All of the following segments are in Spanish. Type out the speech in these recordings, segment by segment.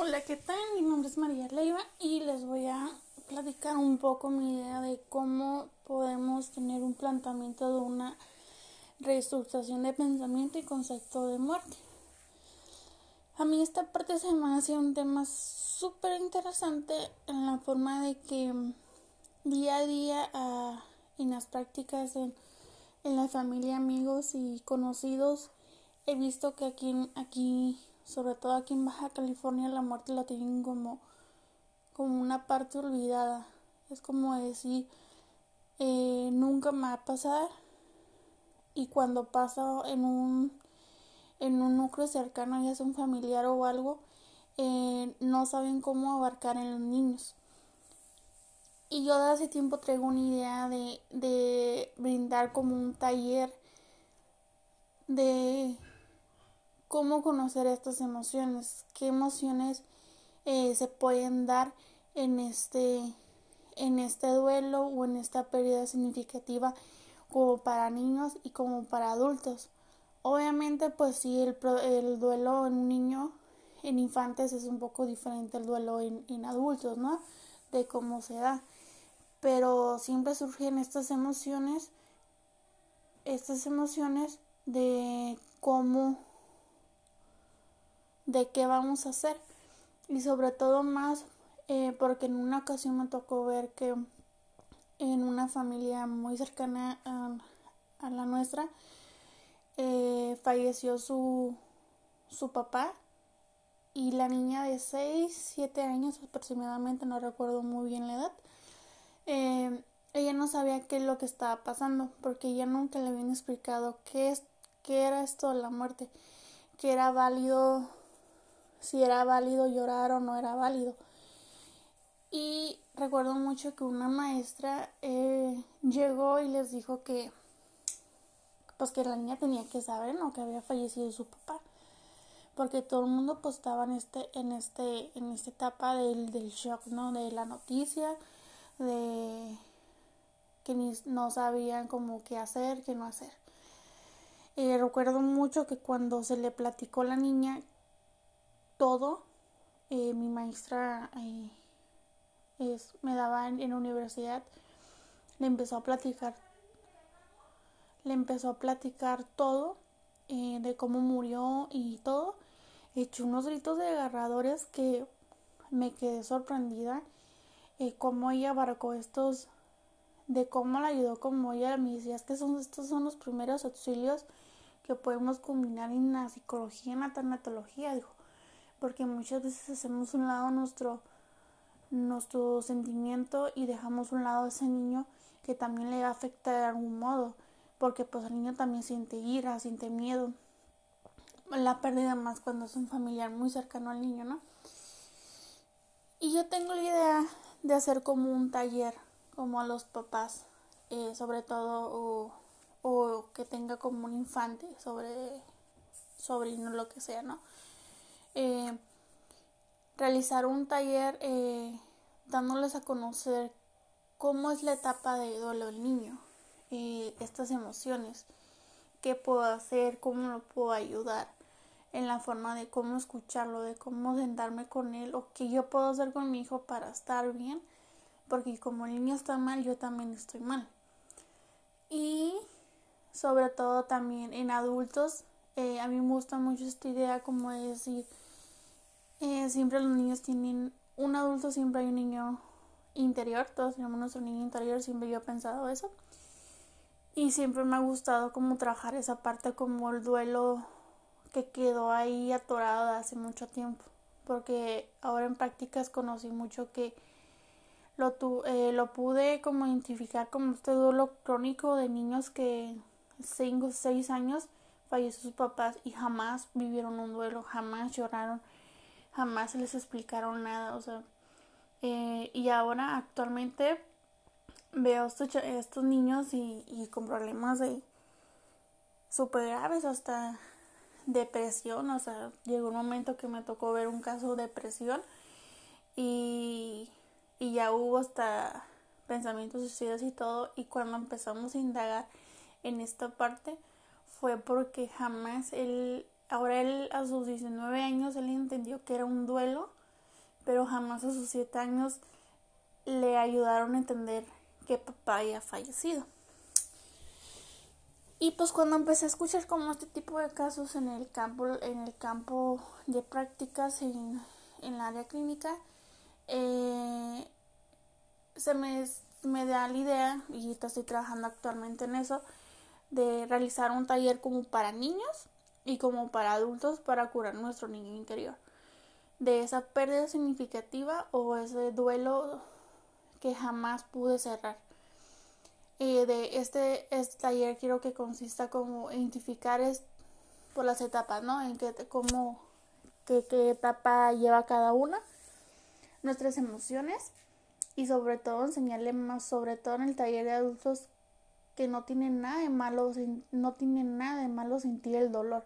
Hola, ¿qué tal? Mi nombre es María Leiva y les voy a platicar un poco mi idea de cómo podemos tener un planteamiento de una reestructuración de pensamiento y concepto de muerte. A mí esta parte se me hace un tema súper interesante en la forma de que día a día ah, en las prácticas en, en, la familia, amigos y conocidos he visto que aquí, aquí sobre todo aquí en Baja California, la muerte la tienen como, como una parte olvidada. Es como decir, eh, nunca me va a pasar. Y cuando pasa en un, en un núcleo cercano, ya sea un familiar o algo, eh, no saben cómo abarcar en los niños. Y yo de hace tiempo traigo una idea de, de brindar como un taller de cómo conocer estas emociones, qué emociones eh, se pueden dar en este, en este duelo o en esta pérdida significativa como para niños y como para adultos. Obviamente, pues sí, el, el duelo en un niño, en infantes, es un poco diferente al duelo en, en adultos, ¿no? De cómo se da. Pero siempre surgen estas emociones, estas emociones de cómo de qué vamos a hacer. Y sobre todo más eh, porque en una ocasión me tocó ver que en una familia muy cercana a, la nuestra eh, falleció su, su papá y la niña de 6, 7 años aproximadamente, no recuerdo muy bien la edad, eh, ella no sabía qué es lo que estaba pasando porque ella nunca le habían explicado qué, es, qué era esto de la muerte, que era válido si era válido llorar o no era válido. Y recuerdo mucho que una maestra eh, llegó y les dijo que pues que la niña tenía que saber ¿no? que había fallecido su papá porque todo el mundo pues estaba en este en este en esta etapa del, del shock no de la noticia de que ni, no sabían cómo qué hacer qué no hacer eh, recuerdo mucho que cuando se le platicó a la niña todo. Eh, mi maestra eh, es, me daba en, la universidad, le empezó a platicar, le empezó a platicar todo eh, de cómo murió y todo. Echó unos gritos desgarradores que me quedé sorprendida. cómo ella abarcó estos, de cómo la ayudó, como ella me decía, es que son, estos son los primeros auxilios que podemos combinar en la psicología, en la tanatología, dijo porque muchas veces hacemos un lado nuestro nuestro sentimiento y dejamos un lado ese niño que también le afecta de algún modo porque pues el niño también siente ira, siente miedo la pérdida más cuando es un familiar muy cercano al niño, ¿no? Y yo tengo la idea de hacer como un taller, como a los papás, eh, sobre todo, o, o, que tenga como un infante, sobre sobrino, lo que sea, ¿no? Eh, realizar un taller eh, dándoles a conocer cómo es la etapa de duelo del niño, eh, estas emociones, qué puedo hacer, cómo lo puedo ayudar, en la forma de cómo escucharlo, de cómo sentarme con él o qué yo puedo hacer con mi hijo para estar bien, porque como el niño está mal, yo también estoy mal. Y sobre todo también en adultos eh, a mí me gusta mucho esta idea como de decir, eh, siempre los niños tienen, un adulto siempre hay un niño interior, todos tenemos nuestro niño interior, siempre yo he pensado eso. Y siempre me ha gustado como trabajar esa parte como el duelo que quedó ahí atorado hace mucho tiempo. Porque ahora en prácticas conocí mucho que lo, tu, eh, lo pude como identificar como este duelo crónico de niños que 5 o 6 años falleció sus papás y jamás vivieron un duelo, jamás lloraron, jamás les explicaron nada, o sea, eh, y ahora actualmente veo estos, estos niños y, y con problemas de súper graves, hasta depresión, o sea, llegó un momento que me tocó ver un caso de depresión y, y ya hubo hasta pensamientos suicidas y todo, y cuando empezamos a indagar en esta parte, fue porque jamás él, ahora él a sus 19 años, él entendió que era un duelo pero jamás a sus siete años le ayudaron a entender que papá había fallecido. Y pues cuando empecé a escuchar como este tipo de casos en el campo, en el campo de prácticas en, en el área clínica, eh, se me, me da la idea, y estoy trabajando actualmente en eso, de realizar un taller como para niños y como para adultos para curar nuestro niño interior. De esa pérdida significativa o ese duelo que jamás pude cerrar. Eh, de este, este, taller quiero que consista como identificar es, por las etapas, ¿no? En qué, cómo, qué, qué etapa lleva cada una, nuestras emociones y sobre todo enseñarle más, sobre todo en el taller de adultos, que no tienen nada malo, no tienen nada de malo sentir el dolor.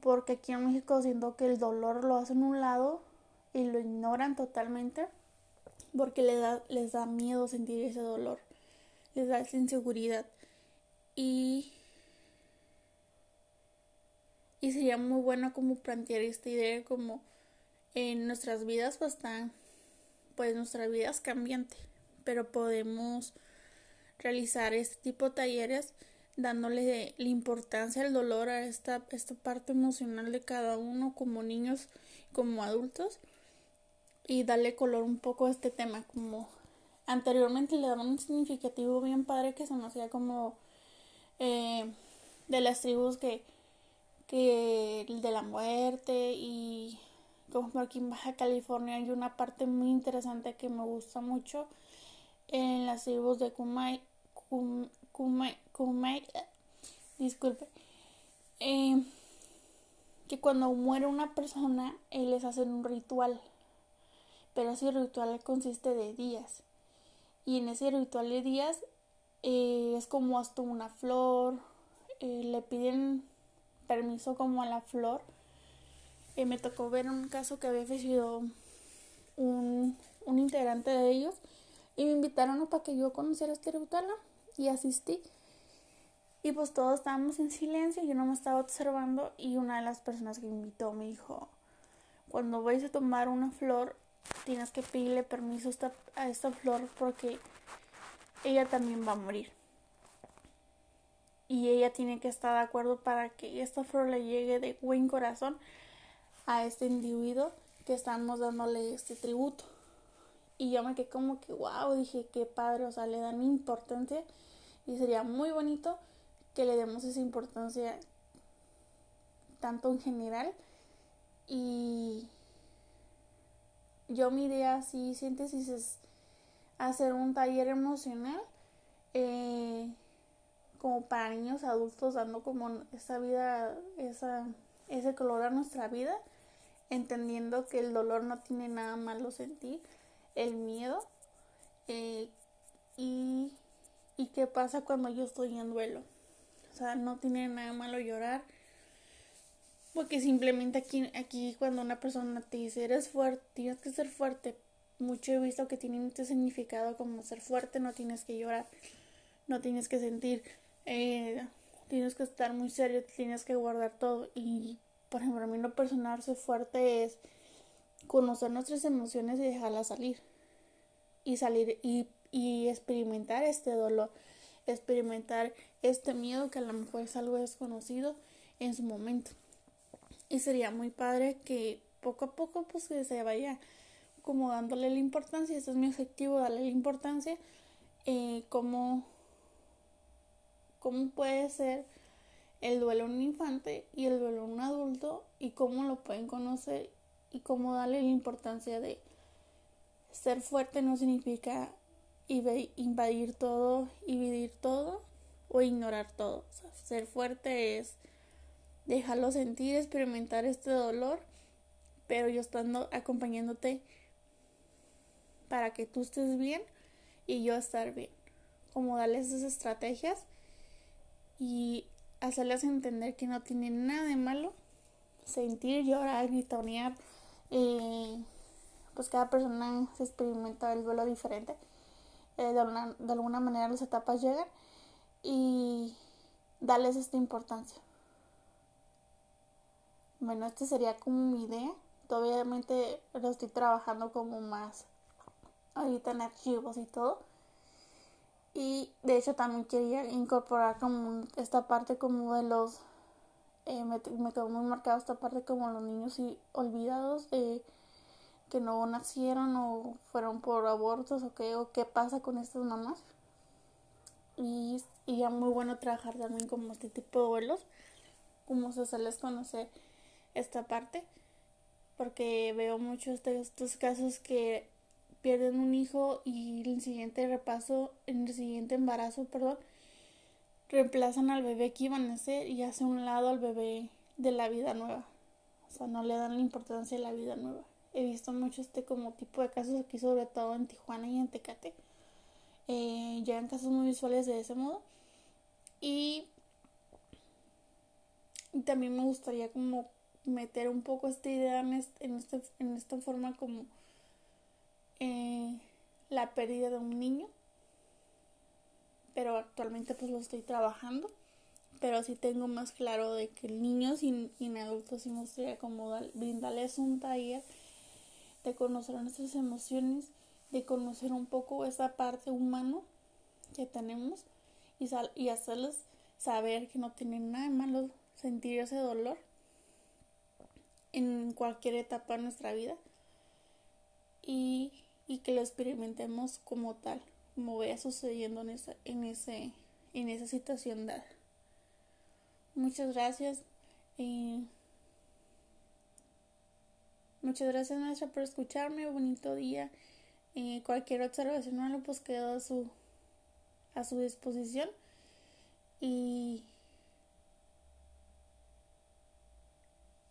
Porque aquí en México siento que el dolor lo hacen un lado y lo ignoran totalmente porque les da, les da miedo sentir ese dolor les da esa inseguridad. Y, y sería muy bueno como plantear esta idea como en nuestras vidas pues están pues nuestra vida es cambiante, pero podemos realizar este tipo de talleres dándole la importancia al dolor a esta, esta parte emocional de cada uno como niños, como adultos y darle color un poco a este tema como anteriormente le daban un significativo bien padre que se me hacía como eh, de las tribus que, que de la muerte y como aquí en Baja California hay una parte muy interesante que me gusta mucho en las tribus de Kumai, Kumai, disculpe, eh, que cuando muere una persona, les hacen un ritual, pero ese ritual consiste de días. Y en ese ritual de días eh, es como hasta una flor, eh, le piden permiso como a la flor. Eh, me tocó ver un caso que había sido un, un integrante de ellos y me invitaron para que yo conociera este ritual y asistí. Y pues todos estábamos en silencio, yo no me estaba observando y una de las personas que invitó me dijo, cuando vais a tomar una flor, tienes que pedirle permiso a esta flor porque ella también va a morir. Y ella tiene que estar de acuerdo para que esta flor le llegue de buen corazón a este individuo que estamos dándole este tributo. Y yo me quedé como que, wow, dije, qué padre, o sea, le dan importancia y sería muy bonito que le demos esa importancia tanto en general. Y yo mi idea sí síntesis es hacer un taller emocional eh, como para niños adultos dando como esa vida esa ese color a nuestra vida entendiendo que el dolor no tiene nada malo sentir el miedo eh, y y qué pasa cuando yo estoy en duelo o sea no tiene nada malo llorar porque simplemente aquí, aquí cuando una persona te dice eres fuerte, tienes que ser fuerte, mucho he visto que tiene mucho significado como ser fuerte, no tienes que llorar, no tienes que sentir, eh, tienes que estar muy serio, tienes que guardar todo. Y por ejemplo, a mí lo personal ser fuerte es conocer nuestras emociones y dejarlas salir. Y salir y, y experimentar este dolor, experimentar este miedo que a lo mejor es algo desconocido en su momento y sería muy padre que poco a poco pues se vaya como dándole la importancia, ese es mi objetivo, darle la importancia, eh, cómo, cómo puede ser el duelo en un infante y el duelo en un adulto y cómo lo pueden conocer y cómo darle la importancia de ser fuerte no significa invadir todo, dividir todo o ignorar todo. ser fuerte es dejarlo sentir, experimentar este dolor, pero yo estando acompañándote para que tú estés bien y yo estar bien. Como darles esas estrategias y hacerles entender que no tiene nada de malo sentir, llorar, gritonear. Eh, pues cada persona se experimenta el duelo diferente. Eh, de, de alguna manera las etapas llegan y darles esta importancia. Bueno, esta sería como mi idea obviamente lo estoy trabajando como más ahorita en archivos y todo. Y de hecho también quería incorporar como esta parte como de los... Eh, me, me, quedó muy marcada esta parte como los niños olvidados de que no nacieron o fueron por abortos o qué, o qué pasa con estas mamás. Y, y ya muy bueno trabajar también como este tipo de vuelos, como se les conocer esta parte, porque veo muchos de estos casos que pierden un hijo y el siguiente repaso, en el siguiente embarazo, perdón, reemplazan al bebé que iban a nacer y hace un lado al bebé de la vida nueva. O sea, no le dan la importancia a la vida nueva. He visto mucho este como tipo de casos aquí, sobre todo en Tijuana y en Tecate. Eh, llegan casos muy visuales de ese modo. Y también me gustaría como meter un poco esta idea en, este, en, este, en esta forma como eh, la pérdida de un niño. Pero actualmente pues lo estoy trabajando. Pero sí tengo más claro de que el niño sin, sin adultos sí me gustaría como brindarles un taller de conocer nuestras emociones, de conocer un poco esa parte humana que tenemos y, y hacerles saber que no tienen nada de malo sentir ese dolor en cualquier etapa de nuestra vida y, y que lo experimentemos como tal, como vaya sucediendo en esa, en ese, en esa situación dada. Muchas gracias. Eh, muchas gracias maestra por escucharme. Bonito día. Eh, cualquier observación o pues quedo a su a su disposición. Y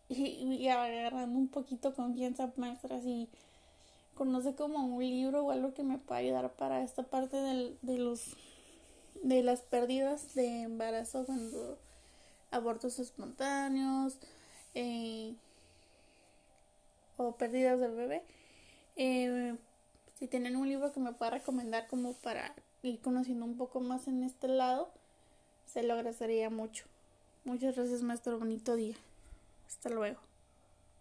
y, agarrando un poquito confianza maestra si conoce como un libro o algo que me pueda ayudar para esta parte del, de los de las pérdidas de embarazo cuando abortos espontáneos eh, o pérdidas del bebé. Eh, si tienen un libro que me pueda recomendar como para ir conociendo un poco más en este lado se lo agradecería mucho. Muchas gracias maestro. Bonito día. Hasta luego.